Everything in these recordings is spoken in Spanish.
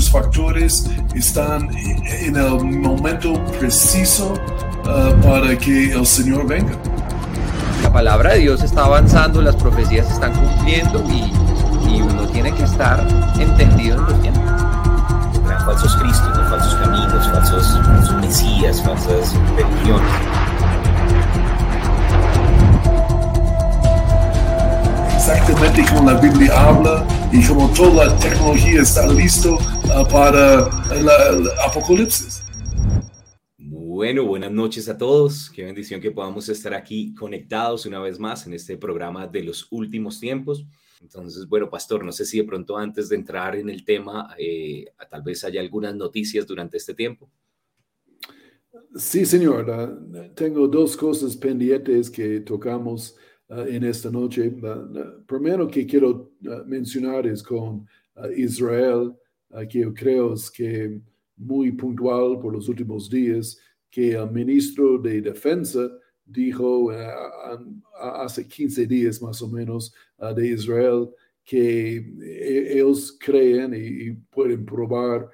muchos factores están en el momento preciso uh, para que el Señor venga. La palabra de Dios está avanzando, las profecías se están cumpliendo y, y uno tiene que estar entendido en los tiempos. Falsos cristos, falsos caminos, falsos, falsos mesías, falsas religiones. exactamente como la Biblia habla y como toda la tecnología está listo uh, para el apocalipsis. Bueno, buenas noches a todos. Qué bendición que podamos estar aquí conectados una vez más en este programa de los últimos tiempos. Entonces, bueno, pastor, no sé si de pronto antes de entrar en el tema, eh, tal vez haya algunas noticias durante este tiempo. Sí, señor. Uh, tengo dos cosas pendientes que tocamos Uh, en esta noche. Uh, primero que quiero mencionar es con Israel, que yo creo es que muy puntual por los últimos días, que el ministro de Defensa dijo hace 15 días más o menos de Israel que ellos creen y, pueden probar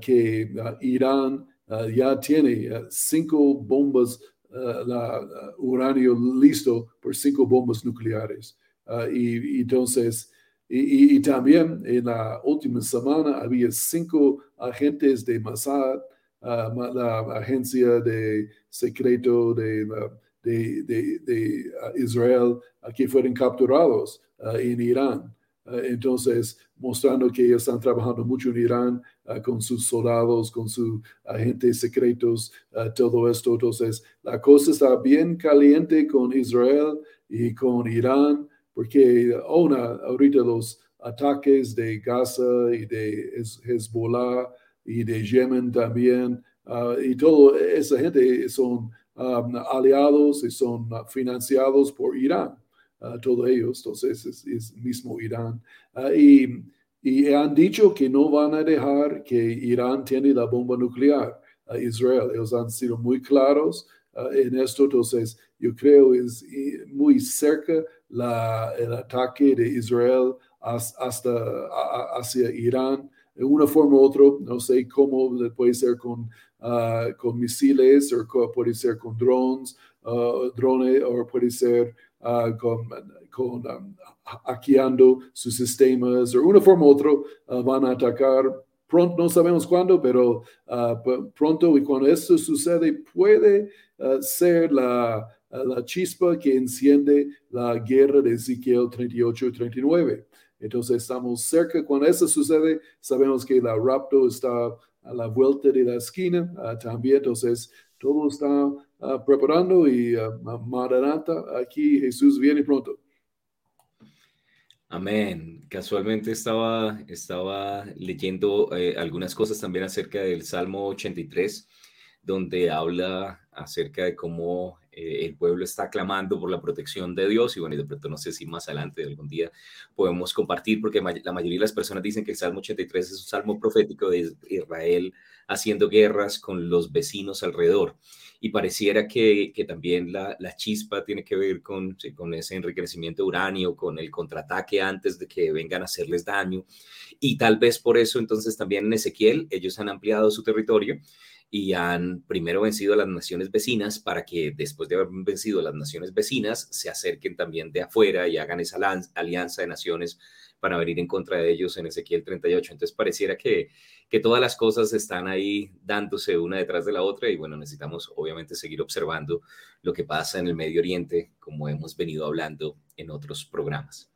que Irán ya tiene cinco bombas uh, la, uranio listo por cinco bombas nucleares. Uh, y, entonces, y, también en la última semana había cinco agentes de Mossad, la agencia de secreto de, de, de, Israel, que fueron capturados en Irán. Eh, entonces, mostrando que ellos están trabajando mucho en Irán eh, con sus soldados, con sus agentes secretos, eh, todo esto. Entonces, la cosa está bien caliente con Israel y con Irán, porque una, ahorita los ataques de Gaza y de Hezbollah y de Yemen también, y toda esa gente son um, aliados y son financiados por Irán todos ellos, entonces es, mismo Irán. Ah, y, y, han dicho que no van a dejar que Irán tiene la bomba nuclear a Israel. Ellos han sido muy claros ah, en esto, entonces yo creo es muy cerca el ataque de Israel hasta, hacia Irán. De una forma u otra, no sé cómo puede ser con, ah, con misiles o puede ser con drones, drones o puede ser uh, con, con um, hackeando sus sistemas, de una forma u otra uh, van a atacar. Pronto, no sabemos cuándo, pero pronto y cuando esto sucede puede ser la, la chispa que enciende la guerra de Ezequiel 38 y 39. Entonces estamos cerca. Cuando eso sucede, sabemos que la rapto está a la vuelta de la esquina también. Entonces todo está uh, preparando y uh, Maranata, aquí Jesús viene pronto. Amén. Casualmente estaba, estaba leyendo eh, algunas cosas también acerca del Salmo 83, donde habla acerca de cómo eh, el pueblo está clamando por la protección de Dios y bueno, y de pronto no sé si más adelante algún día podemos compartir porque la mayoría de las personas dicen que el Salmo 83 es un salmo profético de Israel haciendo guerras con los vecinos alrededor y pareciera que, también la, chispa tiene que ver con, ese enriquecimiento uranio, con el contraataque antes de que vengan a hacerles daño. Y tal vez por eso entonces también en Ezequiel ellos han ampliado su territorio y han primero vencido a las naciones vecinas para que después de haber vencido a las naciones vecinas se acerquen también de afuera y hagan esa alianza de naciones para venir en contra de ellos en Ezequiel 38. Entonces pareciera que, que todas las cosas están ahí dándose una detrás de la otra y bueno, necesitamos obviamente seguir observando lo que pasa en el Medio Oriente, como hemos venido hablando en otros programas.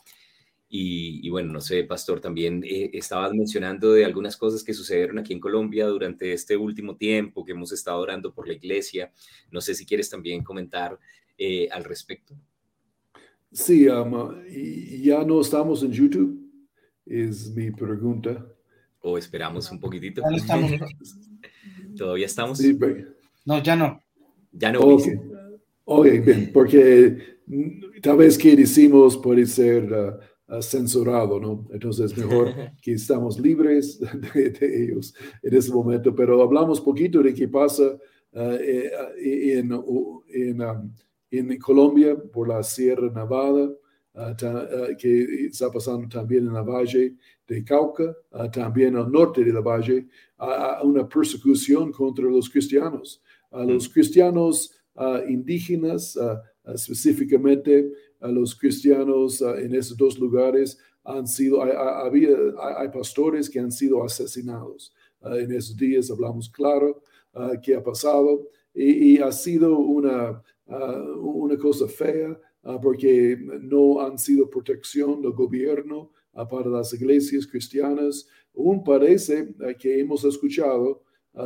Y, bueno, no sé, Pastor, también eh, estabas mencionando de algunas cosas que sucedieron aquí en Colombia durante este último tiempo, que hemos estado orando por la iglesia. No sé si quieres también comentar eh, al respecto. Sí, um, ya no estamos en YouTube, es mi pregunta. O esperamos un poquitito. Ya estamos. ¿Todavía estamos? Sí, no, ya no. Ya no. Okay. ok, bien, porque tal vez que decimos puede ser uh, censurado, ¿no? Entonces, mejor que estamos libres de, ellos en ese momento, pero hablamos poquito de qué pasa uh, eh, en, en um, en Colombia por la Sierra Nevada. que está pasando también en la Valle de Cauca, también al norte de la Valle, una persecución contra los cristianos. A los cristianos indígenas, específicamente a los cristianos en esos dos lugares, han sido, hay, hay pastores que han sido asesinados. en esos días hablamos claro qué ha pasado y, ha sido una, una cosa fea porque no han sido protección del gobierno para las iglesias cristianas. Aún parece que hemos escuchado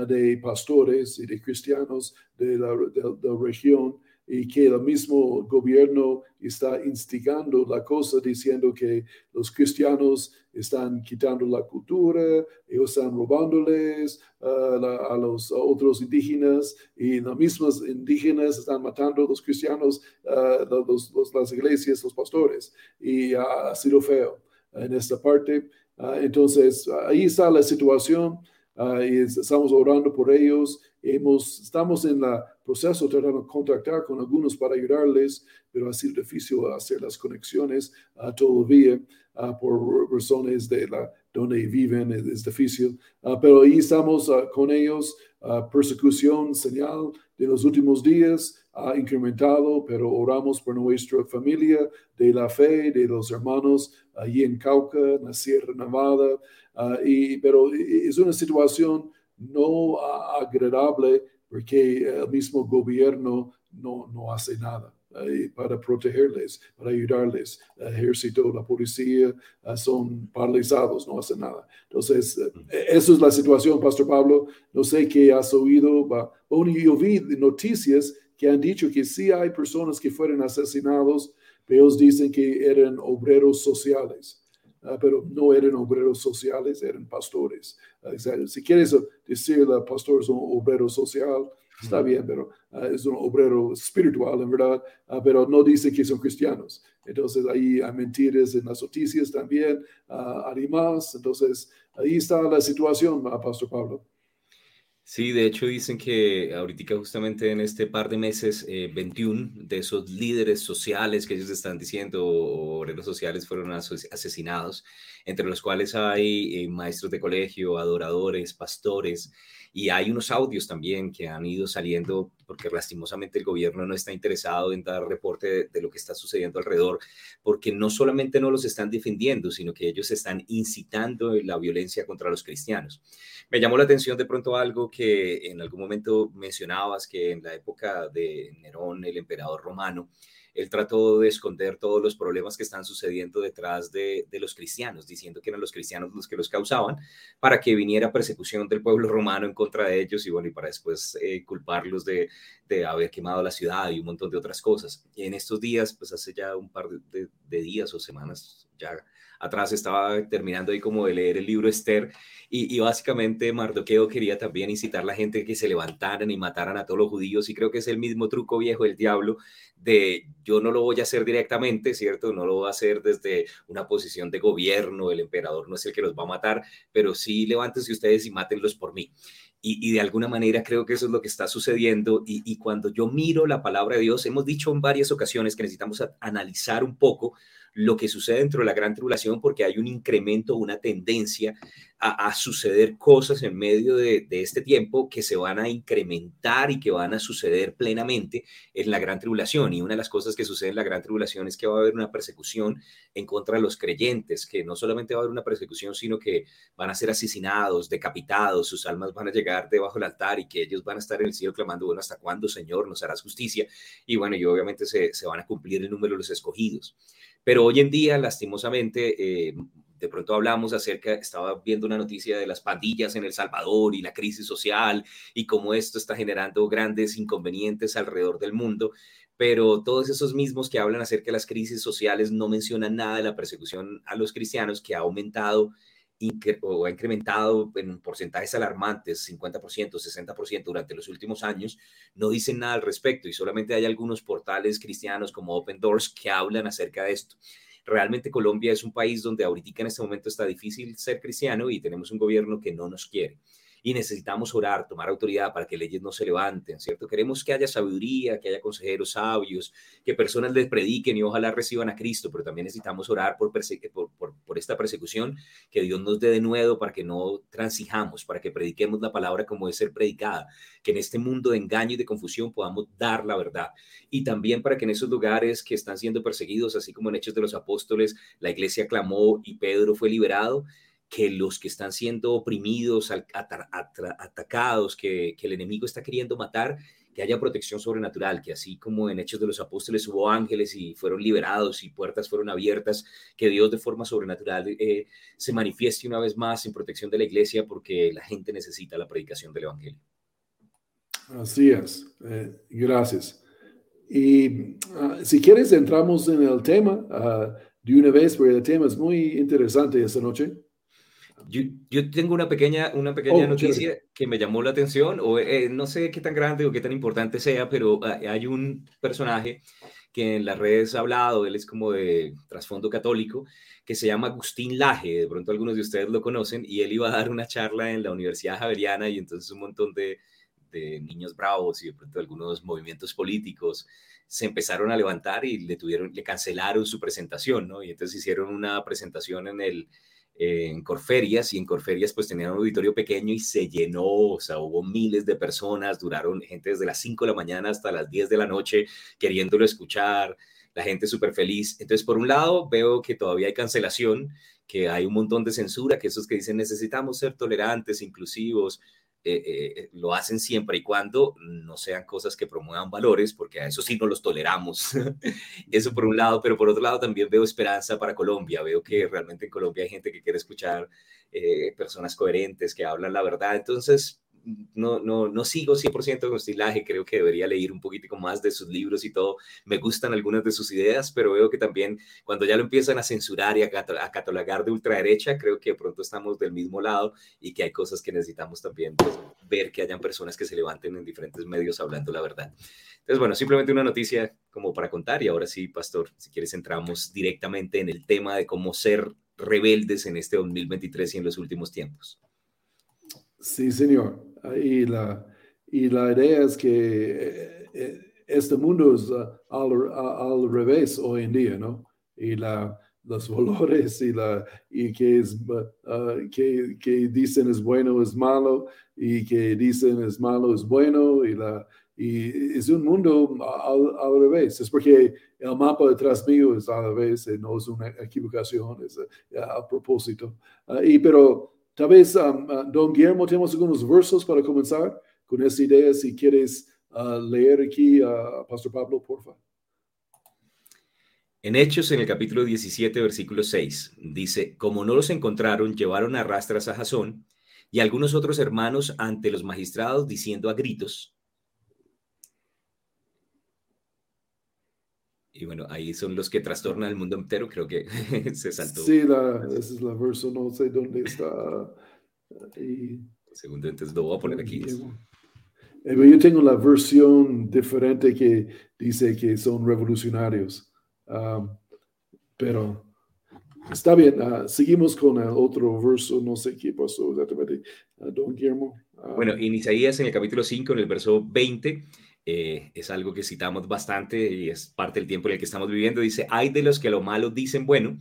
de pastores y de cristianos de la, de la región y que el mismo gobierno está instigando la cosa diciendo que los cristianos están quitando la cultura, ellos están robándoles a los otros indígenas y los mismos indígenas están matando a los cristianos, las iglesias, los pastores y ha sido feo en esta parte. Ah, entonces, ahí está la situación. Ah, y estamos orando por ellos. Hemos, estamos en el proceso tratando de contactar con algunos para ayudarles, pero ha sido difícil hacer las conexiones uh, todavía uh, por razones de la donde viven, es, difícil. pero ahí estamos con ellos. persecución, señal de los últimos días ha incrementado, pero oramos por nuestra familia de la fe, de los hermanos allí en Cauca, en la Sierra Nevada, y, pero es una situación no agradable porque el mismo gobierno no, no hace nada eh, para protegerles, para ayudarles. El ejército, la policía ah, son paralizados, no hacen nada. Entonces, eh, eso es la situación, Pastor Pablo. No sé qué has oído. Bueno, yo vi noticias que han dicho que sí hay personas que fueron asesinados, pero ellos dicen que eran obreros sociales. Ah, pero no eran obreros sociales, eran pastores. Ah, si quieres decir el pastor es un obrero social, está bien, pero ah, es un obrero espiritual, en verdad, pero no dice que son cristianos. Entonces ahí hay mentiras en las noticias también, animales. Entonces ahí está la situación, Pastor Pablo. Sí, de hecho dicen que ahorita justamente en este par de meses, 21 eh, de esos líderes sociales que ellos están diciendo, obreros sociales, fueron asesinados, entre los cuales hay eh, maestros de colegio, adoradores, pastores, y hay unos audios también que han ido saliendo porque lastimosamente el gobierno no está interesado en dar reporte de, lo que está sucediendo alrededor, porque no solamente no los están defendiendo, sino que ellos están incitando la violencia contra los cristianos. Me llamó la atención de pronto algo que en algún momento mencionabas, que en la época de Nerón, el emperador romano, él trató de esconder todos los problemas que están sucediendo detrás de, los cristianos, diciendo que eran los cristianos los que los causaban, para que viniera persecución del pueblo romano en contra de ellos y bueno, y para después eh, culparlos de, haber quemado la ciudad y un montón de otras cosas. Y en estos días, pues hace ya un par de, de días o semanas, ya atrás estaba terminando ahí como de leer el libro Esther y, básicamente Mardoqueo quería también incitar a la gente que se levantaran y mataran a todos los judíos y creo que es el mismo truco viejo del diablo de yo no lo voy a hacer directamente, ¿cierto? No lo voy a hacer desde una posición de gobierno, el emperador no es el que los va a matar, pero sí levántense ustedes y mátenlos por mí. Y, de alguna manera creo que eso es lo que está sucediendo. Y, y, cuando yo miro la palabra de Dios, hemos dicho en varias ocasiones que necesitamos analizar un poco lo que sucede dentro de la gran tribulación porque hay un incremento, una tendencia a, suceder cosas en medio de, este tiempo que se van a incrementar y que van a suceder plenamente en la gran tribulación. Y una de las cosas que sucede en la gran tribulación es que va a haber una persecución en contra de los creyentes, que no solamente va a haber una persecución, sino que van a ser asesinados, decapitados, sus almas van a llegar debajo del altar y que ellos van a estar en el cielo clamando, bueno, ¿hasta cuándo, Señor, nos harás justicia? Y bueno, y obviamente se, se van a cumplir el número de los escogidos. Pero hoy en día, lastimosamente, eh, de pronto hablamos acerca, estaba viendo una noticia de las pandillas en El Salvador y la crisis social y cómo esto está generando grandes inconvenientes alrededor del mundo, pero todos esos mismos que hablan acerca de las crisis sociales no mencionan nada de la persecución a los cristianos que ha aumentado o ha incrementado en porcentajes alarmantes, 50%, 60% durante los últimos años, no dicen nada al respecto y solamente hay algunos portales cristianos como Open Doors que hablan acerca de esto. Realmente Colombia es un país donde ahorita en este momento está difícil ser cristiano y tenemos un gobierno que no nos quiere. Y necesitamos orar, tomar autoridad para que leyes no se levanten, ¿cierto? Queremos que haya sabiduría, que haya consejeros sabios, que personas les prediquen y ojalá reciban a Cristo, pero también necesitamos orar por, por, esta persecución, que Dios nos dé de nuevo para que no transijamos, para que prediquemos la palabra como debe ser predicada, que en este mundo de engaño y de confusión podamos dar la verdad. Y también para que en esos lugares que están siendo perseguidos, así como en Hechos de los Apóstoles, la iglesia clamó y Pedro fue liberado, que los que están siendo oprimidos, atacados, que, el enemigo está queriendo matar, que haya protección sobrenatural, que así como en Hechos de los Apóstoles hubo ángeles y fueron liberados y puertas fueron abiertas, que Dios de forma sobrenatural eh, se manifieste una vez más en protección de la iglesia porque la gente necesita la predicación del Evangelio. Así es, eh, gracias. Y ah, si quieres, entramos en el tema ah, de una vez, porque el tema es muy interesante esta noche. Yo, yo, tengo una pequeña, una pequeña oh, noticia que me llamó la atención, o eh, no sé qué tan grande o qué tan importante sea, pero ah, hay un personaje que en las redes ha hablado, él es como de trasfondo católico, que se llama Agustín Laje, de pronto algunos de ustedes lo conocen, y él iba a dar una charla en la Universidad Javeriana y entonces un montón de, de niños bravos y de pronto algunos movimientos políticos se empezaron a levantar y le tuvieron, le cancelaron su presentación, ¿no? Y entonces hicieron una presentación en el, en Corferias y en Corferias pues tenían un auditorio pequeño y se llenó, o sea, hubo miles de personas, duraron gente desde las 5 de la mañana hasta las 10 de la noche queriéndolo escuchar, la gente súper feliz. Entonces, por un lado, veo que todavía hay cancelación, que hay un montón de censura, que esos que dicen necesitamos ser tolerantes, inclusivos, eh, eh, lo hacen siempre y cuando no sean cosas que promuevan valores, porque a eso sí no los toleramos. eso por un lado, pero por otro lado también veo esperanza para Colombia. Veo que realmente en Colombia hay gente que quiere escuchar eh, personas coherentes, que hablan la verdad. Entonces, no, no, no sigo 100% con estilaje, creo que debería leer un poquitico más de sus libros y todo. Me gustan algunas de sus ideas, pero veo que también cuando ya lo empiezan a censurar y a, catalogar de ultraderecha, creo que pronto estamos del mismo lado y que hay cosas que necesitamos también pues, ver que hayan personas que se levanten en diferentes medios hablando la verdad. Entonces, bueno, simplemente una noticia como para contar y ahora sí, Pastor, si quieres entramos directamente en el tema de cómo ser rebeldes en este 2023 y en los últimos tiempos. Sí, señor. Y la, y la idea es que eh, este mundo es uh, al, al, revés hoy en día, ¿no? Y la, los valores y, la, y que, es, uh, que, que, dicen es bueno es malo y que dicen es malo es bueno y, la, y es un mundo al, al revés. Es porque el mapa detrás mío es al revés, eh, no es una equivocación, es uh, a propósito. y pero Tal vez, um, uh, don Guillermo, tenemos algunos versos para comenzar con esa idea. Si quieres uh, leer aquí, uh, Pastor Pablo, por favor. En Hechos, en el capítulo 17, versículo 6, dice, como no los encontraron, llevaron a rastras a Jasón y algunos otros hermanos ante los magistrados diciendo a gritos, Y bueno, ahí son los que trastornan el mundo entero, creo que se saltó. Sí, la, esa es la verso, no sé dónde está. Y... Segundo, entonces lo voy a poner aquí. Eh, yo tengo la versión diferente que dice que son revolucionarios. pero está bien, uh, seguimos con el otro verso, no sé qué pasó exactamente, uh, don Guillermo. bueno, en Isaías, en el capítulo 5, en el verso 20, eh, es algo que citamos bastante y es parte del tiempo en el que estamos viviendo. Dice, hay de los que a lo malo dicen bueno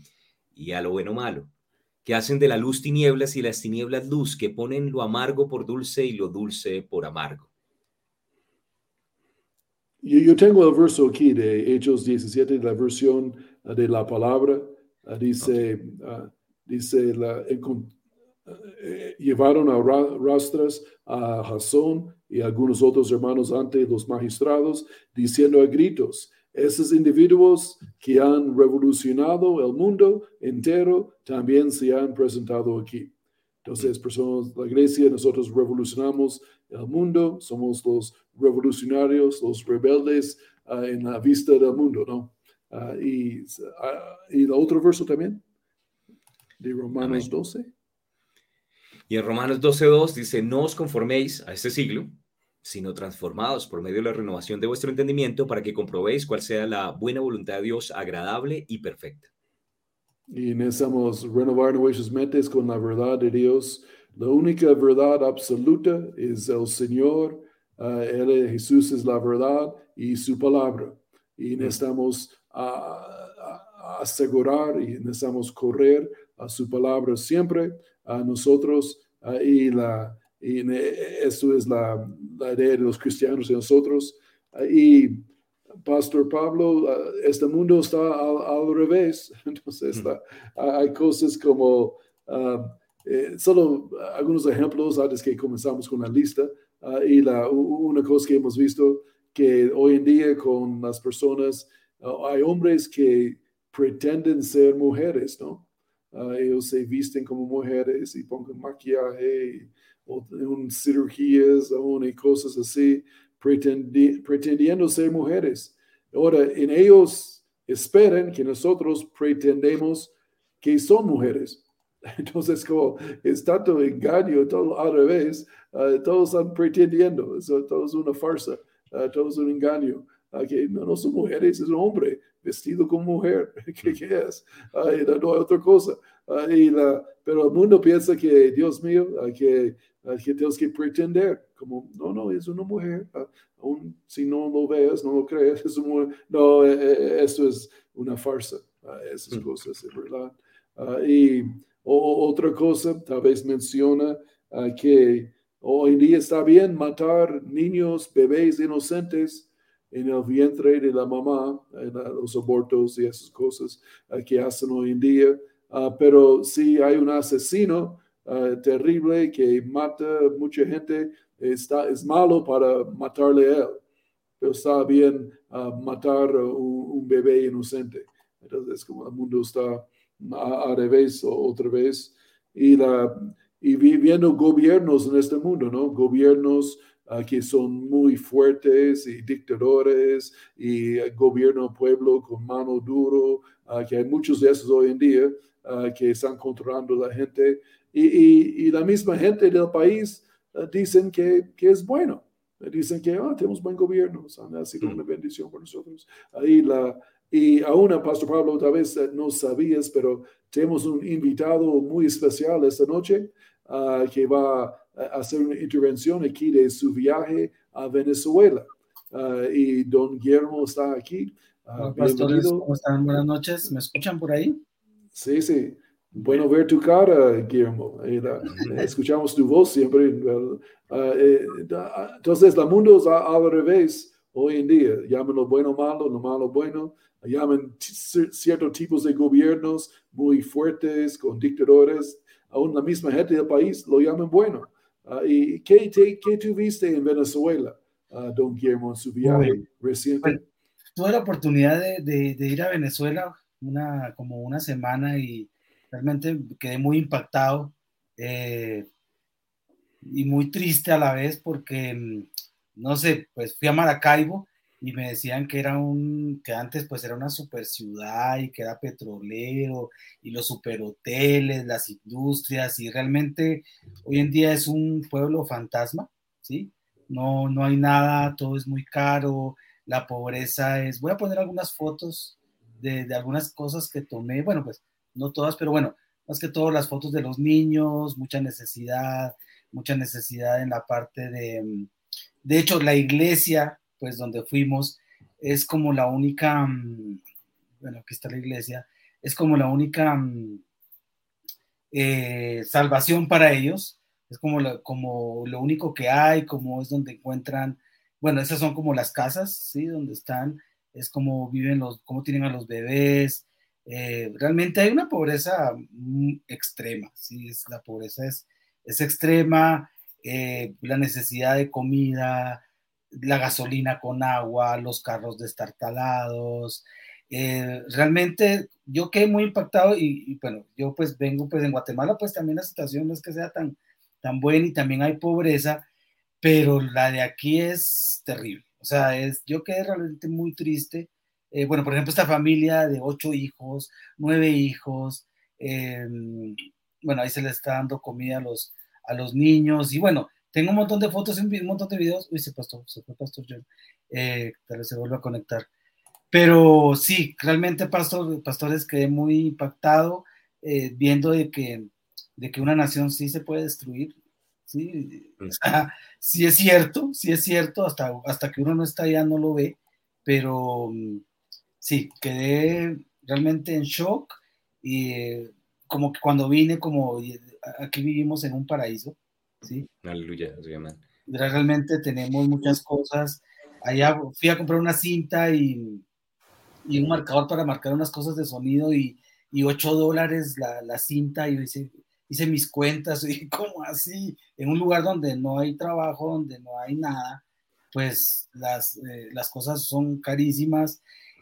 y a lo bueno malo, que hacen de la luz tinieblas y las tinieblas luz, que ponen lo amargo por dulce y lo dulce por amargo. Yo, tengo el verso aquí de Hechos 17, la versión ah, de la palabra. Ah, dice, ah, dice la, eh, llevaron a rastras a Jasón y algunos otros hermanos ante los magistrados, diciendo a gritos, esos individuos que han revolucionado el mundo entero también se han presentado aquí. Entonces, personas, la iglesia, nosotros revolucionamos el mundo, somos los revolucionarios, los rebeldes ah, en la vista del mundo, ¿no? Ah, y, uh, y el otro verso también, de Romanos 12. Y en Romanos 12.2 dice, no os conforméis a este siglo, sino transformados por medio de la renovación de vuestro entendimiento para que comprobéis cuál sea la buena voluntad de Dios agradable y perfecta. Y necesitamos renovar nuestras mentes con la verdad de Dios, La única verdad absoluta es el Señor, uh, él, Jesús es la verdad y su palabra. Y mm. necesitamos uh, asegurar y necesitamos correr a su palabra siempre a nosotros y, la, y eso es la, la, idea de los cristianos y nosotros. y Pastor Pablo, este mundo está al, revés. Entonces, mm. hay cosas como eh, solo algunos ejemplos antes que comenzamos con la lista. Ah, y la, una cosa que hemos visto que hoy en día con las personas, ah, hay hombres que pretenden ser mujeres, ¿no? Ah, ellos se visten como mujeres y pongan maquillaje, o, cirugías o, y cosas así, pretendiendo ser mujeres. Ahora, en ellos esperan que nosotros pretendemos que son mujeres. Entonces, como es tanto engaño, todo al revés, uh, todos están pretendiendo, eso, todo es una farsa, uh, todo es un engaño. Que no, no, son mujeres, es un hombre vestido como mujer. ¿Qué, qué es? no, no, hay otra cosa. Y la, pero el mundo piensa que, Dios mío, que, que tenemos que pretender, como, no, no, es una mujer. aún si no lo ves, no lo crees, es una No, eh, eh, esto es una farsa, esas mm. cosas, es verdad. y o otra cosa, tal vez menciona que hoy en día está bien matar niños, bebés inocentes en el vientre de la mamá, en los abortos y esas cosas uh, que hacen hoy en día. Uh, pero si hay un asesino terrible que mata mucha gente, está, es malo para matarle a él. Pero está bien matar un, un bebé inocente. Entonces, como el mundo está a, revés otra vez. Y, la, y viviendo gobiernos en este mundo, ¿no? Gobiernos uh, que son muy fuertes y dictadores y gobierno pueblo con mano duro, uh, que hay muchos de esos hoy en día que están controlando la gente. Y, y, y la misma gente del país dicen que, que es bueno. Dicen que ah, tenemos buen gobierno, ha sido mm. una bendición para nosotros. Ahí la, y aún, Pastor Pablo, tal vez eh, no sabías, pero tenemos un invitado muy especial esta noche uh, que va a hacer una intervención aquí de su viaje a Venezuela. Uh, y don Guillermo está aquí. Uh, pastores, ¿cómo están? Buenas noches. ¿Me escuchan por ahí? Sí, sí. Bueno ver tu cara, Guillermo. escuchamos tu voz siempre. Eh, entonces, el mundo está al revés hoy en día. Llámenlo bueno malo, lo malo bueno llaman ciertos tipos de gobiernos muy fuertes, con dictadores, aún la misma gente del país lo llaman bueno. Ah, ¿Y qué, qué, tuviste en Venezuela, uh, don Guillermo, en su viaje reciente? tuve la oportunidad de, de, ir a Venezuela una, como una semana y realmente quedé muy impactado eh, y muy triste a la vez porque, mm, no sé, pues fui a Maracaibo y me decían que era un, que antes pues era una super ciudad y que era petrolero y los superhoteles, las industrias y realmente hoy en día es un pueblo fantasma, ¿sí? No, no hay nada, todo es muy caro, la pobreza es, voy a poner algunas fotos de, de algunas cosas que tomé, bueno pues no todas, pero bueno, más que todas las fotos de los niños, mucha necesidad, mucha necesidad en la parte de, de hecho la iglesia pues donde fuimos, es como la única, mm, bueno, aquí está la iglesia, es como la única mm, eh, salvación para ellos, es como, como lo único que hay, como es donde encuentran, bueno, esas son como las casas, ¿sí? Donde están, es como viven los, cómo tienen a los bebés, eh, realmente hay una pobreza mm, extrema, ¿sí? Es, la pobreza es, es extrema, eh, la necesidad de comida, la gasolina con agua, los carros destartalados. Eh, realmente yo quedé muy impactado y, bueno, yo pues vengo pues en Guatemala pues también la situación no es que sea tan, tan buena y también hay pobreza, pero la de aquí es terrible. O sea, es, yo quedé realmente muy triste. Eh, bueno, por ejemplo, esta familia de ocho hijos, nueve hijos, em, bueno, ahí se le está dando comida a los, a los niños y bueno, tengo un montón de fotos, un montón de videos. Uy, se pasó, se fue Pastor John. Eh, tal vez se vuelva a conectar. Pero sí, realmente, pastor, pastores, quedé muy impactado eh, viendo de que de que una nación sí se puede destruir. Sí, sí es cierto, sí es cierto, hasta, hasta que uno no está allá no lo ve, pero mm, sí, quedé realmente en shock y eh, como que cuando vine, como aquí vivimos en un paraíso, ¿sí? Aleluya, Realmente tenemos muchas cosas. Allá fui a comprar una cinta y, y un marcador para marcar unas cosas de sonido y, y 8 dólares la, la, cinta y hice, hice mis cuentas y como así, en un lugar donde no hay trabajo, donde no hay nada, pues las, eh, las cosas son carísimas.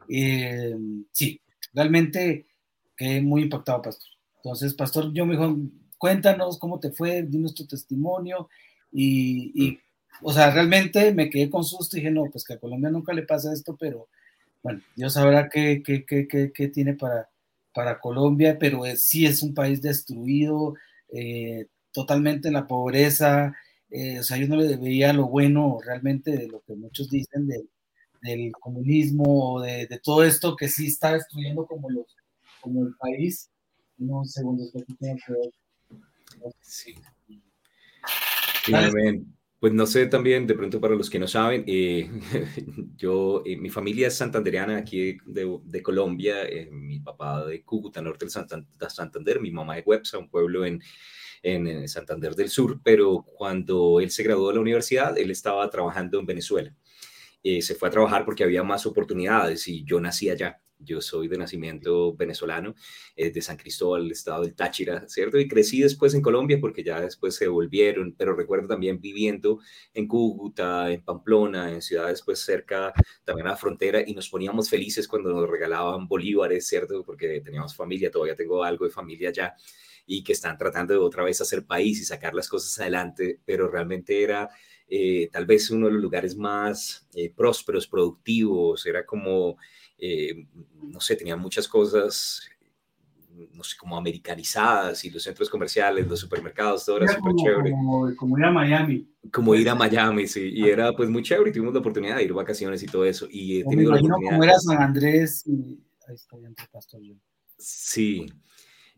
Eh, sí, realmente quedé muy impactado, Pastor. Entonces, Pastor, yo me dijo, cuéntanos cómo te fue, dinos tu testimonio y, y, o sea, realmente me quedé con susto y dije, no, pues que a Colombia nunca le pasa esto, pero bueno, Dios sabrá qué, qué, qué, qué tiene para, para Colombia, pero sí es un país destruido, eh, totalmente en la pobreza. Eh, o sea, yo no le veía lo bueno realmente de lo que muchos dicen del, del comunismo, de, de, todo esto que sí está destruyendo como, los, como el país. Unos segundos que tengo que ver. Sí. Pues no sé también, de pronto para los que no saben, eh, yo, eh, mi familia es santandereana aquí de, de Colombia, eh, mi papá de Cúcuta, norte de Santander, mi mamá de Websa, un pueblo en, en, Santander del Sur, pero cuando él se graduó de la universidad, él estaba trabajando en Venezuela. se fue a trabajar porque había más oportunidades y yo nací allá. Yo soy de nacimiento venezolano, eh, de San Cristóbal, estado del Táchira, ¿cierto? Y crecí después en Colombia porque ya después se volvieron, pero recuerdo también viviendo en Cúcuta, en Pamplona, en ciudades pues cerca también a la frontera y nos poníamos felices cuando nos regalaban bolívares, ¿cierto? Porque teníamos familia, todavía tengo algo de familia allá y que están tratando de otra vez hacer país y sacar las cosas adelante, pero realmente era... Eh, tal vez uno de los lugares más eh, prósperos, productivos, era como eh, no sé, tenían muchas cosas, no sé, como americanizadas y los centros comerciales, los supermercados, todo era súper chévere. Como, ir a Miami. Como ir a Miami, sí, y era pues muy chévere y tuvimos la oportunidad de ir vacaciones y todo eso. Y he tenido me imagino como era San Andrés y ahí está Pastor Sí,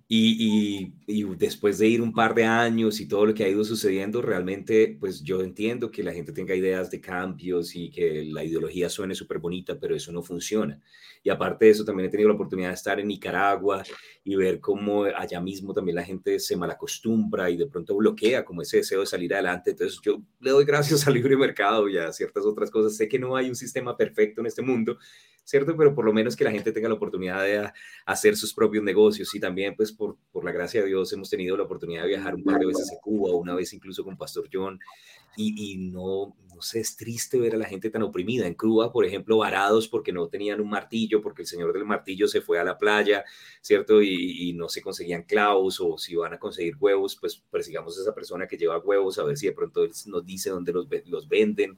y, y, después de ir un par de años y todo lo que ha ido sucediendo, realmente, pues yo entiendo que la gente tenga ideas de cambios y que la ideología suene súper bonita, pero eso no funciona. Y aparte de eso, también he tenido la oportunidad de estar en Nicaragua y ver cómo allá mismo también la gente se malacostumbra y de pronto bloquea como ese deseo de salir adelante. Entonces yo le doy gracias al libre mercado y a ciertas otras cosas. Sé que no hay un sistema perfecto en este mundo, ¿cierto? Pero por lo menos que la gente tenga la oportunidad de hacer sus propios negocios y también, pues, por, por la gracia de Dios, hemos tenido la oportunidad de viajar un par de veces a Cuba, una vez incluso con Pastor John, y, y no, no sé, es triste ver a la gente tan oprimida. En Cuba, por ejemplo, varados porque no tenían un martillo, porque el señor del martillo se fue a la playa, ¿cierto? Y, y no se conseguían clavos o si van a conseguir huevos, pues persigamos a esa persona que lleva huevos a ver si de pronto nos dice dónde los, los venden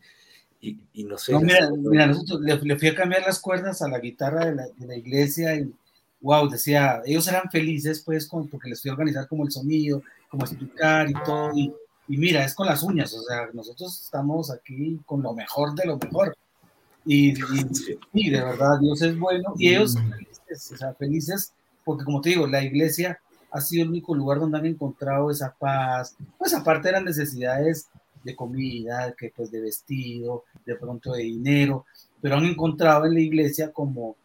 y, no sé. mira, nosotros le, fui a cambiar las cuerdas a la guitarra de la, de la, iglesia y, wow, decía, ellos eran felices pues con, porque les fui a organizar como el sonido, como explicar y todo, y, y, mira, es con las uñas, o sea, nosotros estamos aquí con lo mejor de lo mejor. Y, y de verdad, Dios es bueno, y ellos felices, o sea, felices, porque como te digo, la iglesia ha sido el único lugar donde han encontrado esa paz, pues aparte de las necesidades de comida, que pues de vestido, de pronto de dinero, pero han encontrado en la iglesia como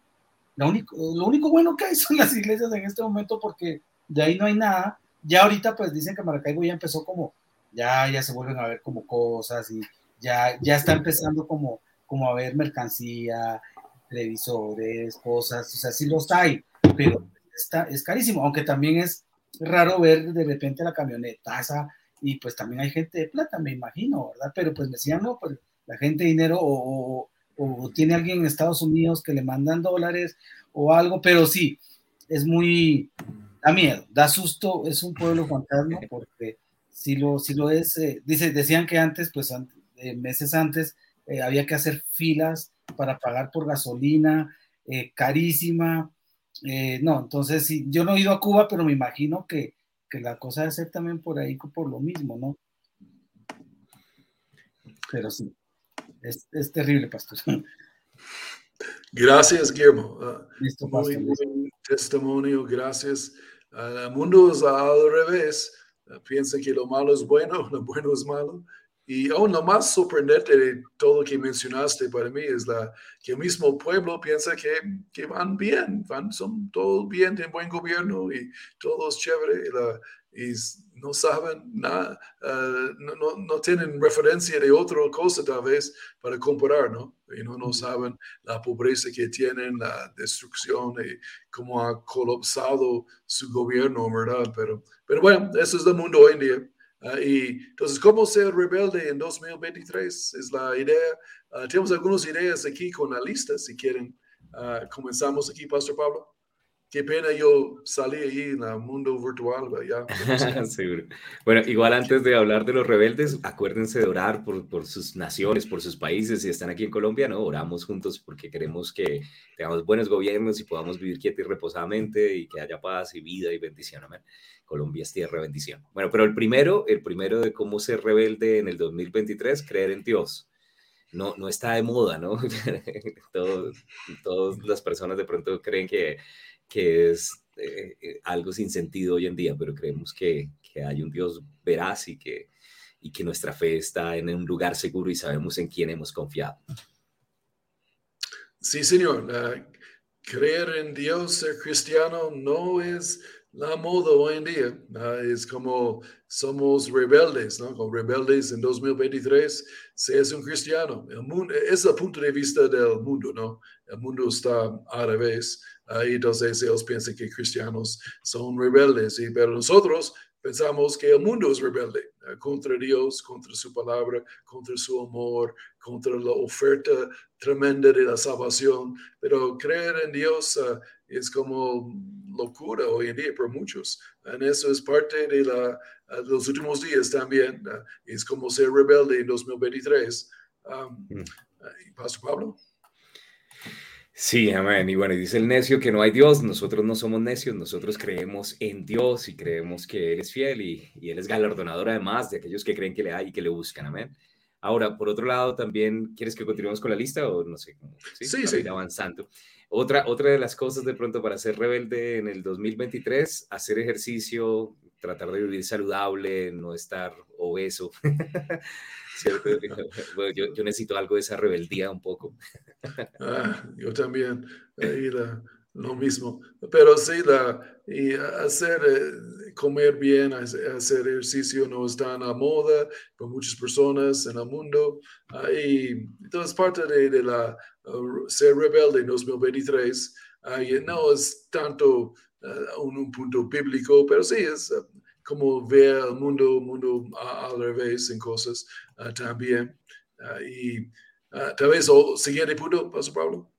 lo único, lo único bueno que hay son las iglesias en este momento porque de ahí no hay nada. Ya ahorita pues dicen que Maracaibo ya empezó como, ya, ya se vuelven a ver como cosas y ya, ya está empezando como, como a ver mercancía, televisores, cosas, o sea, sí los hay, pero está, es carísimo, aunque también es raro ver de repente la camioneta esa y pues también hay gente de plata, me imagino, ¿verdad? Pero pues me decían, no, pues la gente de dinero o, o, tiene alguien en Estados Unidos que le mandan dólares o algo, pero sí, es muy, da miedo, da susto, es un pueblo fantasma porque si lo, si lo es, eh, dice, decían que antes, pues eh, meses antes, eh, había que hacer filas para pagar por gasolina, carísima, no, entonces sí, yo no he ido a Cuba, pero me imagino que la cosa debe ser también por ahí, por lo mismo, ¿no? Pero sí, es, es terrible, pastor. Gracias, Guillermo. Uh, Listo, muy buen testimonio, gracias. Uh, el mundo es al revés. piensa que lo malo es bueno, lo bueno es malo. Y aún lo más sorprendente de todo lo que mencionaste para mí es la, que el mismo pueblo piensa que, que van bien, van, son todos bien, tienen buen gobierno y todo es chévere. Y, la, y no saben nada, eh, no, no, no, tienen referencia de otra cosa tal vez para comparar, ¿no? Y no, no saben la pobreza que tienen, la destrucción y cómo ha colapsado su gobierno, ¿verdad? Pero, pero bueno, eso es el mundo hoy en día. Uh, y entonces, ¿cómo ser rebelde en 2023? Es la idea. Uh, tenemos algunas ideas aquí con la lista, si quieren. Uh, comenzamos aquí, Pastor Pablo. Qué pena yo salí ahí en el mundo virtual. Ya. Seguro. Bueno, igual antes de hablar de los rebeldes, acuérdense de orar por, por sus naciones, por sus países. Si están aquí en Colombia, ¿no? Oramos juntos porque queremos que tengamos buenos gobiernos y podamos vivir quietos y reposadamente y que haya paz y vida y bendición. Amén. Colombia es tierra bendición. Bueno, pero el primero, el primero de cómo ser rebelde en el 2023, creer en Dios. No, no está de moda, ¿no? todas las personas de pronto creen que, que es eh, eh, algo sin sentido hoy en día, pero creemos que, que hay un Dios veraz y que, y que nuestra fe está en un lugar seguro y sabemos en quién hemos confiado. Sí, señor. creer en Dios, ser cristiano, no es la moda hoy en día es como somos rebeldes, ¿no? Como rebeldes en 2023, se es un cristiano. El es el punto de vista del mundo, ¿no? El mundo está al revés. Y entonces ellos piensan que cristianos son rebeldes, y, pero nosotros pensamos que el mundo es rebelde eh, contra Dios, contra su palabra, contra su amor, contra la oferta tremenda de la salvación. Pero creer en Dios uh, es como locura hoy en día para muchos. En eso es parte de, la, uh, los últimos días también. Uh, es como ser rebelde en 2023. Um, mm. Pastor Pablo. Sí, amén. Y bueno, dice el necio que no hay Dios, nosotros no somos necios, nosotros creemos en Dios y creemos que Él es fiel y, y Él es galardonador además de aquellos que creen que le hay y que le buscan, amén. Ahora, por otro lado, también, ¿quieres que continuemos con la lista o no sé? Sí, sí. sí. avanzando. Otra, otra de las cosas de pronto para ser rebelde en el 2023, hacer ejercicio, tratar de vivir saludable, no estar obeso. yo, yo, necesito algo de esa rebeldía un poco. Ah, yo también, lo mismo. Pero sí, la, y hacer, eh, comer bien, hacer ejercicio no está en la moda por muchas personas en el mundo. Uh, y entonces parte de, de la uh, ser rebelde en 2023 no es tanto un, un, punto bíblico, pero sí es como ver el mundo, mundo al revés en cosas uh, también. Uh, y uh, tal vez, o siguiente punto, Pastor Pablo.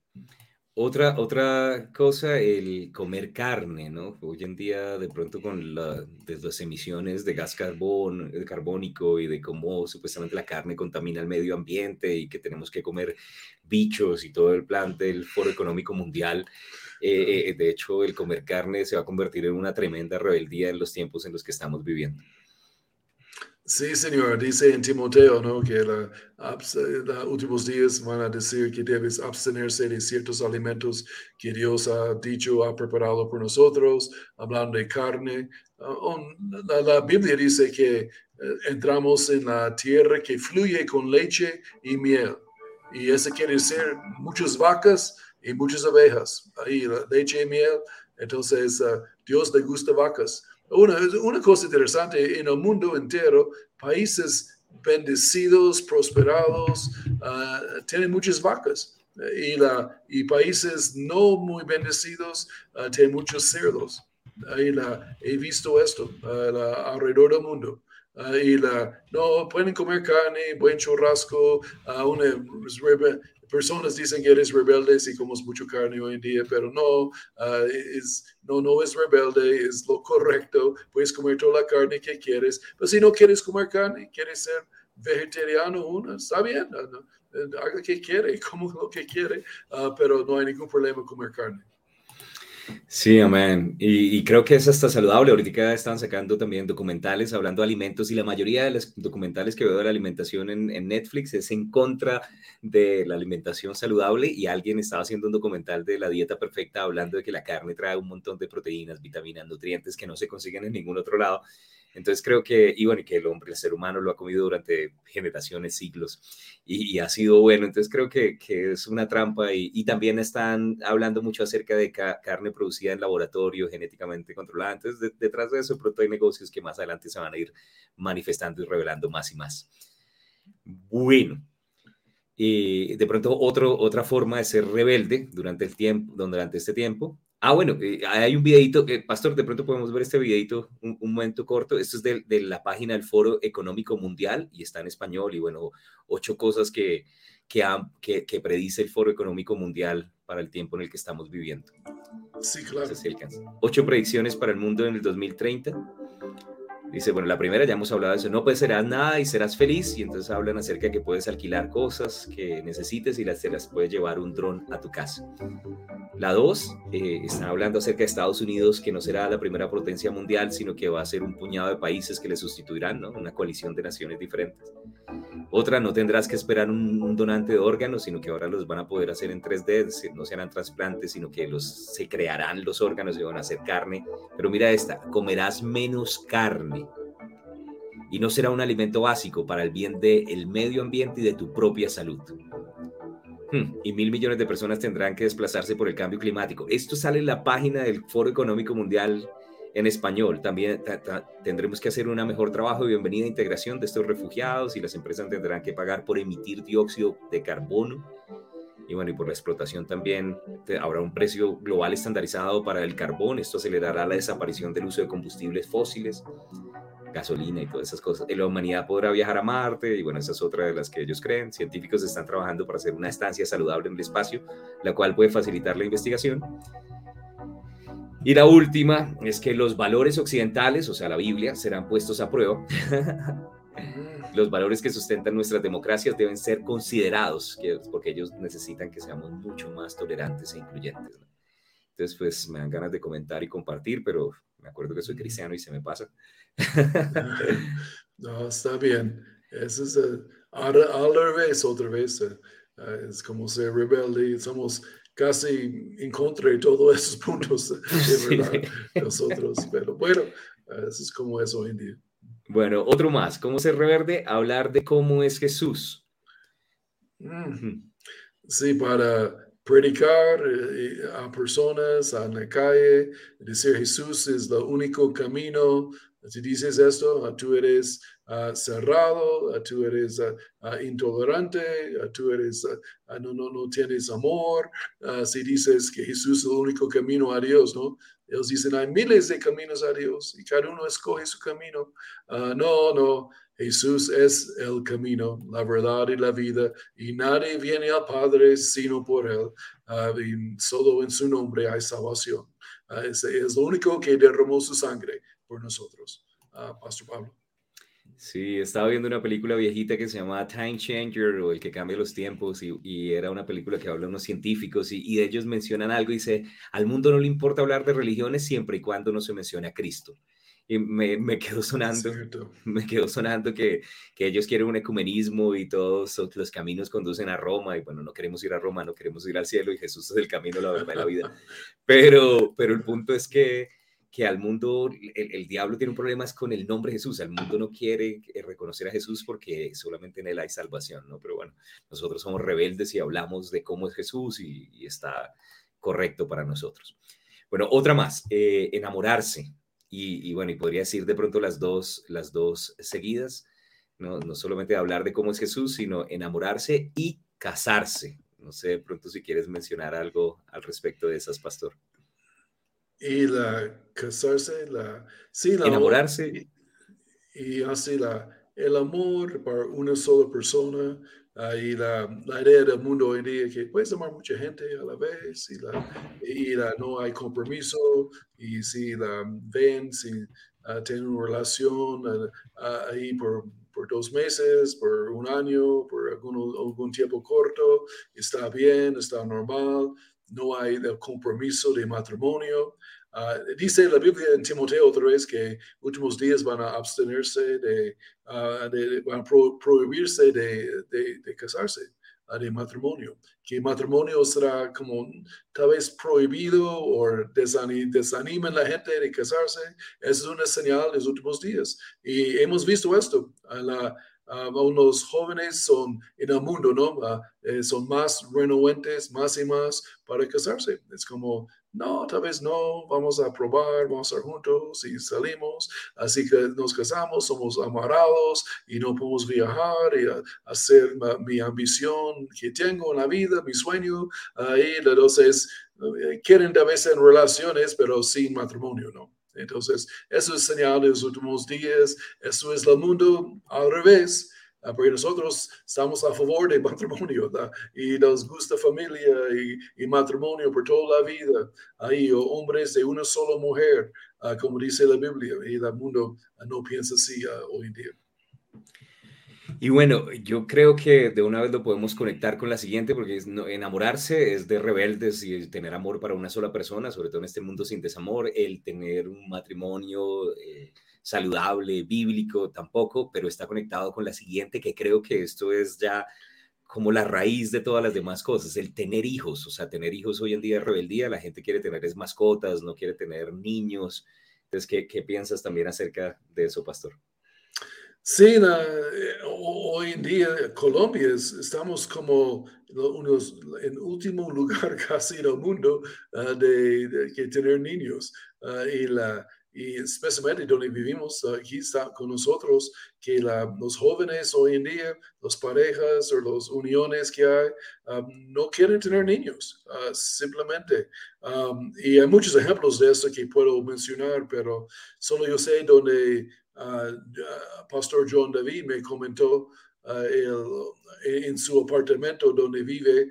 Otra, otra cosa, el comer carne, ¿no? Hoy en día, de pronto, con la, las emisiones de gas carbón, carbónico y de cómo supuestamente la carne contamina el medio ambiente y que tenemos que comer bichos y todo el plan del Foro Económico Mundial, eh, eh, de hecho, el comer carne se va a convertir en una tremenda rebeldía en los tiempos en los que estamos viviendo. Sí, Señor, dice en Timoteo, ¿no? Que los últimos días van a decir que debes abstenerse de ciertos alimentos que Dios ha dicho, ha preparado por nosotros, hablando de carne. Ah, la, la, Biblia dice que eh, entramos en la tierra que fluye con leche y miel. Y eso quiere decir muchas vacas y muchas abejas, ahí leche y miel. Entonces, uh, Dios le gusta vacas. Una, una cosa interesante, en el mundo entero, países bendecidos, prosperados, uh, tienen muchas vacas. Y, la, y países no muy bendecidos uh, tienen muchos cerdos. Ahí la, he visto esto la, alrededor del mundo. y la, no pueden comer carne, buen churrasco, una personas dicen que eres rebelde si comes mucho carne hoy en día, pero no, ah, es, no, no es rebelde, es lo correcto. Puedes comer toda la carne que quieres, pero si no quieres comer carne, quieres ser vegetariano, uno, está bien, haga lo que quiere, como lo que quiere, ah, pero no hay ningún problema comer carne. Sí, amén. Y, creo que es hasta saludable. Ahorita están sacando también documentales hablando de alimentos y la mayoría de los documentales que veo de la alimentación en, Netflix es en contra de la alimentación saludable y alguien estaba haciendo un documental de la dieta perfecta hablando de que la carne trae un montón de proteínas, vitaminas, nutrientes que no se consiguen en ningún otro lado Entonces creo que, y bueno, que el hombre, el ser humano lo ha comido durante generaciones, siglos, y, ha sido bueno. Entonces creo que, es una trampa y, también están hablando mucho acerca de carne producida en laboratorio, genéticamente controlada. Entonces detrás de eso pronto hay negocios que más adelante se van a ir manifestando y revelando más y más. Bueno. Y de pronto otro, otra forma de ser rebelde durante el tiempo, durante este tiempo, Ah, bueno, hay un videito, eh, Pastor, de pronto podemos ver este videito un, momento corto. Esto es de, de, la página del Foro Económico Mundial y está en español y bueno, ocho cosas que, que, que, que, predice el Foro Económico Mundial para el tiempo en el que estamos viviendo. Sí, claro. ocho predicciones para el mundo en el 2030 Dice, bueno, la primera ya hemos hablado de eso, no pues serás nada y serás feliz, y entonces hablan acerca de que puedes alquilar cosas que necesites y las, te las puedes llevar un dron a tu casa. La dos, eh, están hablando acerca de Estados Unidos, que no será la primera potencia mundial, sino que va a ser un puñado de países que le sustituirán, ¿no? Una coalición de naciones diferentes. Otra, no tendrás que esperar un, donante de órganos, sino que ahora los van a poder hacer en 3D, no serán trasplantes, sino que los, se crearán los órganos y van a hacer carne. Pero mira esta, comerás menos carne y no será un alimento básico para el bien del medio ambiente y de tu propia salud. Hmm, y mil millones de personas tendrán que desplazarse por el cambio climático. Esto sale en la página del Foro Económico Mundial en español. También tendremos que hacer un mejor trabajo de bienvenida e integración de estos refugiados y las empresas tendrán que pagar por emitir dióxido de carbono. Y bueno, y por la explotación también habrá un precio global estandarizado para el carbón. Esto acelerará la desaparición del uso de combustibles fósiles gasolina y todas esas cosas. La humanidad podrá viajar a Marte y bueno, esa es otra de las que ellos creen. Científicos están trabajando para hacer una estancia saludable en el espacio, la cual puede facilitar la investigación. Y la última es que los valores occidentales, o sea, la Biblia, serán puestos a prueba. los valores que sustentan nuestras democracias deben ser considerados, porque ellos necesitan que seamos mucho más tolerantes e incluyentes. Entonces, pues me dan ganas de comentar y compartir, pero me acuerdo que soy cristiano y se me pasa. no, está bien. Eso es uh, al, revés, otra vez. Uh, es como ser rebelde. Somos casi en contra de todos esos puntos de verdad, nosotros. Pero bueno, eso es como es hoy en día. Bueno, otro más. ¿Cómo ser rebelde? Hablar de cómo es Jesús. Mm. Sí, para predicar a personas en la calle, decir Jesús es el único camino. Si dices esto, tú eres ah, cerrado, ah, tú eres ah, intolerante, tú eres, no, no, no tienes amor. si dices que Jesús es el único camino a Dios, ¿no? Ellos dicen, hay miles de caminos a Dios y cada uno escoge su camino. no, no, Jesús es el camino, la verdad y la vida, y nadie viene al Padre sino por Él. Ah, solo en su nombre hay salvación. Es, es, lo único que derramó su sangre por nosotros. Uh, Pastor Pablo. Sí, estaba viendo una película viejita que se llamaba Time Changer o El que cambia los tiempos y, y era una película que habla de unos científicos y, y, ellos mencionan algo y dice, al mundo no le importa hablar de religiones siempre y cuando no se mencione a Cristo y me, me quedó sonando, me quedó sonando que, que, ellos quieren un ecumenismo y todos los caminos conducen a Roma y bueno, no queremos ir a Roma, no queremos ir al cielo y Jesús es el camino, la verdad y la vida. Pero, pero el punto es que, que al mundo, el, el, diablo tiene un problema con el nombre Jesús, al mundo no quiere eh, reconocer a Jesús porque solamente en él hay salvación, ¿no? Pero bueno, nosotros somos rebeldes y hablamos de cómo es Jesús y, y está correcto para nosotros. Bueno, otra más, eh, enamorarse. Y, bueno, y podría decir de pronto las dos, las dos seguidas, ¿no? no solamente hablar de cómo es Jesús, sino enamorarse y casarse. No sé, de pronto si quieres mencionar algo al respecto de esas, pastor. Y la casarse, la, sí, la enamorarse. y, y, así la, el amor para una sola persona, y la, la, idea del mundo hoy día que puedes amar mucha gente a la vez y, la, y la, no hay compromiso. Y si la ven, si uh, tienen una relación uh, ahí por, por, dos meses, por un año, por algún, algún tiempo corto, está bien, está normal, no hay el compromiso de matrimonio. Uh, dice la Biblia en Timoteo otra vez que últimos días van a abstenerse de, uh, de van pro, prohibirse de, de, casarse. de matrimonio, que matrimonio será como tal vez prohibido o desanima a la gente de casarse. es una señal de los últimos días. Y hemos visto esto. Uh, los jóvenes son en el mundo, ¿no? Eh, son más renuentes, más y más para casarse. Es como no, tal vez no, vamos a probar, vamos a estar juntos y salimos, así que nos casamos, somos amarrados y no podemos viajar y hacer mi ambición que tengo en la vida, mi sueño, ahí entonces eh, quieren a veces en relaciones, pero sin matrimonio, ¿no? Entonces, eso es señal de los últimos días, eso es el mundo al revés Ah, porque nosotros estamos a favor de matrimonio y nos gusta familia y, matrimonio por toda la vida. Ahí, hombres de una sola mujer, ah, como dice la Biblia, y el mundo no piensa así ah, hoy en día. Y bueno, yo creo que de una vez lo podemos conectar con la siguiente, porque enamorarse es de rebeldes y tener amor para una sola persona, sobre todo en este mundo sin desamor, el tener un matrimonio eh, saludable, bíblico tampoco, pero está conectado con la siguiente, que creo que esto es ya como la raíz de todas las demás cosas, el tener hijos, o sea, tener hijos hoy en día es rebeldía, la gente quiere tener es mascotas, no quiere tener niños. Entonces, ¿qué, qué piensas también acerca de eso, pastor? Sí, hoy en día Colombia estamos como unos, en último lugar casi en el mundo ah, de, de, que tener niños. Ah, y la, y especialmente donde vivimos aquí está con nosotros, que los jóvenes hoy en día, las parejas o las uniones que hay, um, no quieren tener niños, uh, simplemente. Um, y hay muchos ejemplos de eso que puedo mencionar, pero solo yo sé donde uh, uh, Pastor John David me comentó en su apartamento donde vive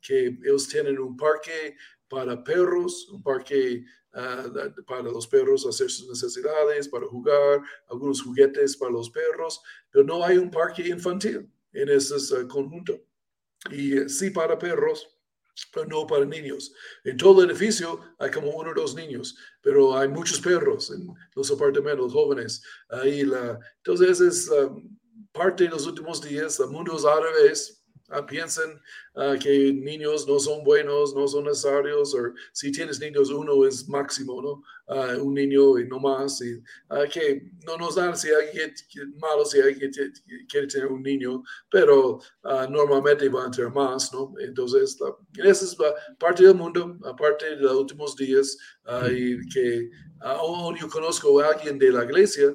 que ellos tienen un parque para perros, un parque Ah, para los perros hacer sus necesidades, para jugar, algunos juguetes para los perros, pero no hay un parque infantil en ese uh, conjunto. Y eh, sí para perros, pero no para niños. En todo el edificio hay como uno o dos niños, pero hay muchos perros en los apartamentos jóvenes. Ahí la, entonces es um, parte de los últimos días, el mundo uh, piensan uh, que niños no son buenos, no son necesarios, o si tienes niños, uno es máximo, ¿no? Uh, un niño y no más, y que no nos dan si hay que, malo si hay que quiere tener un niño, pero normalmente van a tener más, ¿no? Entonces, esa es parte del mundo, aparte de los últimos días, y que aún yo conozco a alguien de la iglesia,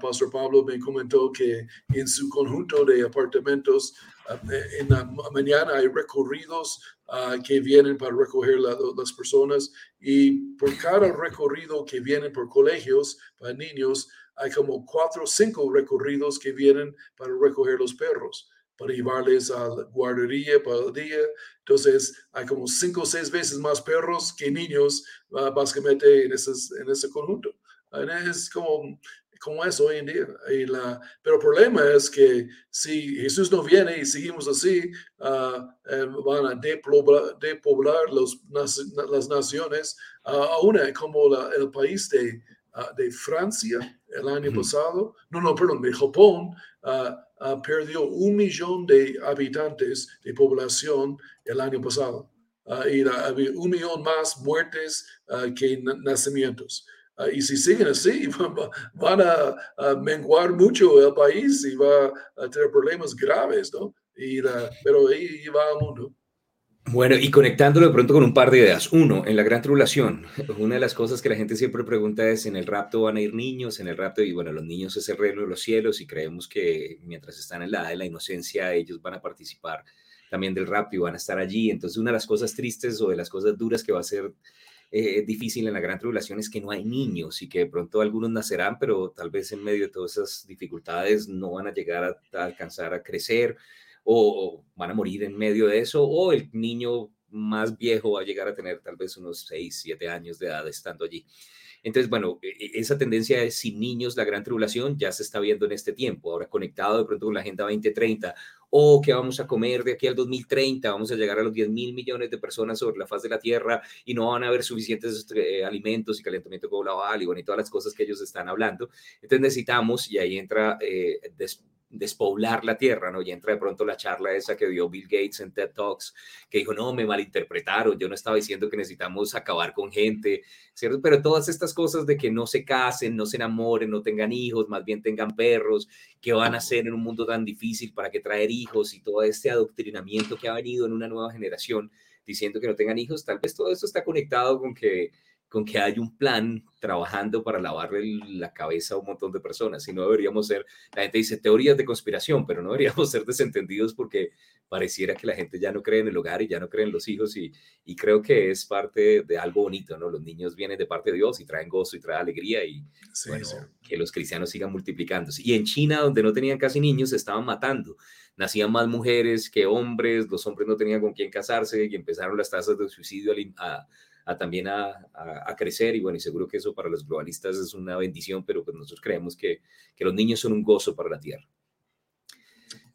Pastor Pablo me comentó que en su conjunto de apartamentos eh, en la mañana hay recorridos ah, que vienen para recoger las personas y por cada recorrido que vienen por colegios para niños, hay como cuatro o cinco recorridos que vienen para recoger los perros para llevarles a la guardería para el día. Entonces, hay como cinco o seis veces más perros que niños, ah, básicamente, en, en ese conjunto. Es como como es hoy en día. Y la, pero el problema es que si Jesús no viene y seguimos así, uh, van a depoblar, depoblar los, las naciones, uh, aún como la, el país de, uh, de Francia el año pasado, no, no, perdón, de Japón, perdió un millón de habitantes de población el año pasado. y había un millón más muertes que nacimientos. Y si siguen así, van a, menguar mucho el país y va a tener problemas graves, ¿no? Y pero ahí va al mundo. Bueno, y conectándolo de pronto con un par de ideas. Uno, en la gran tribulación, una de las cosas que la gente siempre pregunta es, ¿en el rapto van a ir niños? En el rapto, y bueno, los niños es el reino de los cielos y creemos que mientras están en la edad de la inocencia, ellos van a participar también del rapto y van a estar allí. Entonces, una de las cosas tristes o de las cosas duras que va a ser eh, difícil en la gran tribulación es que no hay niños y que de pronto algunos nacerán, pero tal vez en medio de todas esas dificultades no van a llegar a, alcanzar a crecer o, van a morir en medio de eso, o el niño más viejo va a llegar a tener tal vez unos 6, 7 años de edad estando allí. Entonces, bueno, e, e, esa tendencia de sin niños, la gran tribulación, ya se está viendo en este tiempo, ahora conectado de pronto con la Agenda 2030, o que vamos a comer de aquí al 2030, vamos a llegar a los 10 mil millones de personas sobre la faz de la Tierra y no van a haber suficientes eh, alimentos y calentamiento global y, bueno, todas las cosas que ellos están hablando. Entonces necesitamos, y ahí entra... Eh, despoblar la tierra, ¿no? Y entra de pronto la charla esa que dio Bill Gates en TED Talks, que dijo, no, me malinterpretaron, yo no estaba diciendo que necesitamos acabar con gente, ¿cierto? Pero todas estas cosas de que no se casen, no se enamoren, no tengan hijos, más bien tengan perros, ¿qué van a hacer en un mundo tan difícil para que traer hijos y todo este adoctrinamiento que ha venido en una nueva generación diciendo que no tengan hijos, tal vez todo esto está conectado con que con que hay un plan trabajando para lavarle la cabeza a un montón de personas. Si no deberíamos ser, la gente dice teorías de conspiración, pero no deberíamos ser desentendidos porque pareciera que la gente ya no cree en el hogar y ya no cree en los hijos y, y creo que es parte de algo bonito, ¿no? Los niños vienen de parte de Dios y traen gozo y traen alegría y bueno, que los cristianos sigan multiplicándose. Y en China, donde no tenían casi niños, se estaban matando. Nacían más mujeres que hombres, los hombres no tenían con quién casarse y empezaron las tasas de suicidio a, a también a, a, crecer y bueno, y seguro que eso para los globalistas es una bendición, pero pues nosotros creemos que, que los niños son un gozo para la tierra.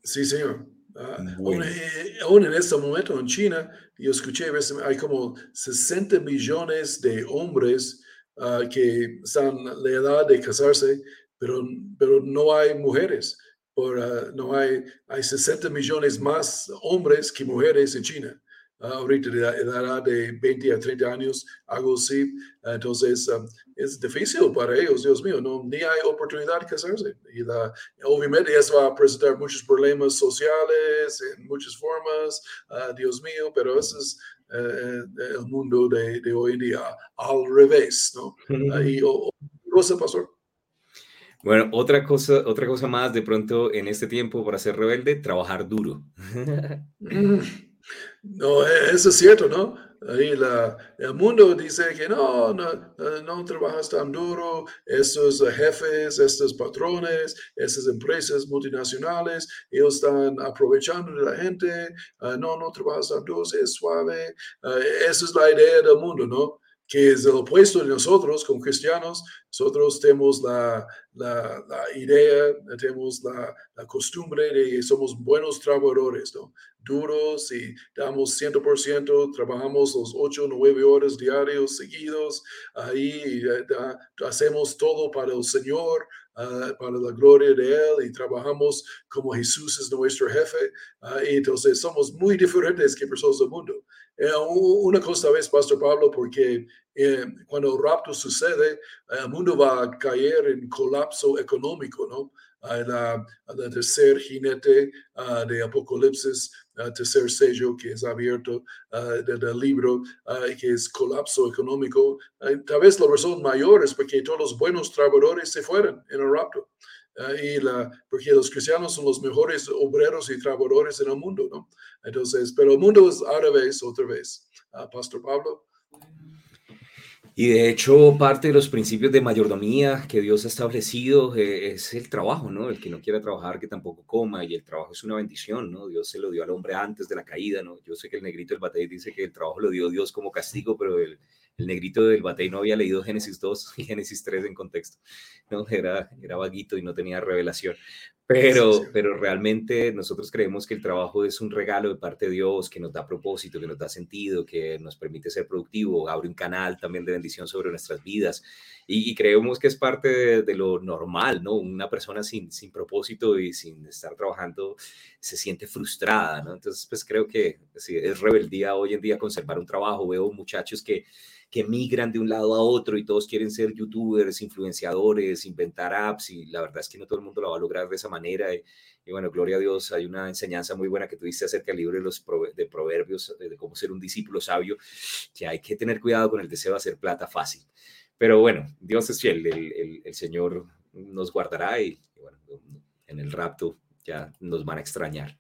Sí, señor. Uh, aún, en este momento en China, yo escuché, hay como 60 millones de hombres uh, que están la edad de casarse, pero, pero no hay mujeres. Por, uh, no hay, hay 60 millones más hombres que mujeres en China. Ah, ahorita de edad de 20 a 30 años, algo así. Entonces, um, es difícil para ellos, Dios mío, no, ni hay oportunidad de casarse. Y obviamente eso va a presentar muchos problemas sociales en muchas formas, uh, Dios mío, pero ese es uh, el mundo de, de, hoy en día, al revés, ¿no? Uh, y cosa, pastor. Bueno, otra cosa, otra cosa más de pronto en este tiempo para ser rebelde, trabajar duro. No, e, eso es cierto, ¿no? Ahí la, el mundo dice que no, no, no trabajas tan duro, estos jefes, estos patrones, estas empresas multinacionales, ellos están aprovechando de la gente, ah, no, no trabajas tan duro, es suave. Uh, esa es la idea del mundo, ¿no? Que es el opuesto de nosotros como cristianos. Nosotros tenemos la, la, la idea, tenemos la, la, costumbre de que somos buenos trabajadores, ¿no? duros y damos 100%, trabajamos los 8 o 9 horas diarios seguidos, ahí hacemos todo para el Señor, uh, para la gloria de Él y trabajamos como Jesús es nuestro jefe. Uh, y entonces somos muy diferentes que personas del mundo. Eh, una cosa Pastor Pablo, porque eh, cuando el rapto sucede, el mundo va a caer en colapso económico, ¿no? La, tercer jinete uh, de Apocalipsis, uh, tercer sello que es abierto uh, del libro, que es colapso económico. tal vez la razón mayor es porque todos los buenos trabajadores se fueron en el rapto. y la, porque los cristianos son los mejores obreros y trabajadores en el mundo, ¿no? Entonces, pero el mundo es vez, otra vez. Pastor Pablo. Y de hecho, parte de los principios de mayordomía que Dios ha establecido eh, es el trabajo, ¿no? El que no quiera trabajar, que tampoco coma, y el trabajo es una bendición, ¿no? Dios se lo dio al hombre antes de la caída, ¿no? Yo sé que el negrito del batey dice que el trabajo lo dio Dios como castigo, pero el, el negrito del batey no había leído Génesis 2 y Génesis 3 en contexto, ¿no? Era, era vaguito y no tenía revelación. Pero, pero realmente nosotros creemos que el trabajo es un regalo de parte de Dios que nos da propósito, que nos da sentido, que nos permite ser productivo, abre un canal también de bendición sobre nuestras vidas y, creemos que es parte de, lo normal, ¿no? Una persona sin, sin propósito y sin estar trabajando se siente frustrada, ¿no? Entonces, pues creo que sí, es rebeldía hoy en día conservar un trabajo. Veo muchachos que que migran de un lado a otro y todos quieren ser youtubers, influenciadores, inventar apps y la verdad es que no todo el mundo lo va a lograr de esa manera. Y, bueno, gloria a Dios, hay una enseñanza muy buena que tuviste acerca del libro de los de proverbios, de cómo ser un discípulo sabio, que hay que tener cuidado con el deseo de hacer plata fácil. Pero bueno, Dios es fiel, el, el, Señor nos guardará y, bueno, en el rapto ya nos van a extrañar.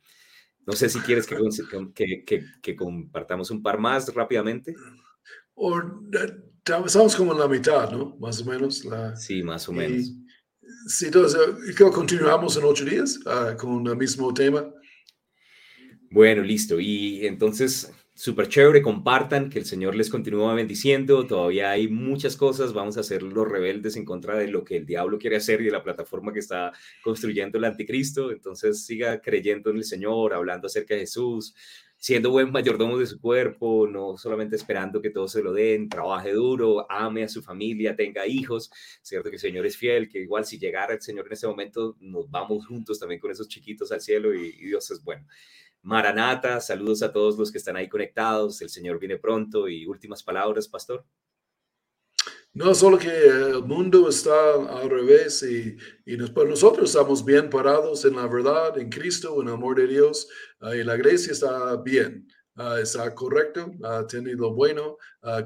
No sé si quieres que, que, que, que compartamos un par más rápidamente o estamos como en la mitad, ¿no? Más o menos. La, sí, más o menos. sí, entonces, continuamos en ocho días uh, con el mismo tema. Bueno, listo. Y entonces, súper chévere, compartan, que el Señor les continúa bendiciendo, todavía hay muchas cosas, vamos a ser los rebeldes en contra de lo que el diablo quiere hacer y de la plataforma que está construyendo el anticristo, entonces siga creyendo en el Señor, hablando acerca de Jesús, siendo buen mayordomo de su cuerpo, no solamente esperando que todos se lo den, trabaje duro, ame a su familia, tenga hijos, cierto que el Señor es fiel, que igual si llegara el Señor en ese momento, nos vamos juntos también con esos chiquitos al cielo y, y Dios es bueno. Maranata, saludos a todos los que están ahí conectados, el Señor viene pronto y últimas palabras, pastor. No, solo que el mundo está al revés y, y nosotros estamos bien parados en la verdad, en Cristo, en el amor de Dios, uh, y la iglesia está bien, uh, está correcto, uh, tiene lo bueno,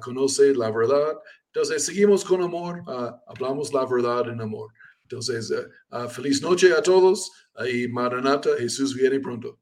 conoce la verdad. Entonces, seguimos con amor, hablamos la verdad en amor. Entonces, feliz noche a todos y Maranata, Jesús viene pronto.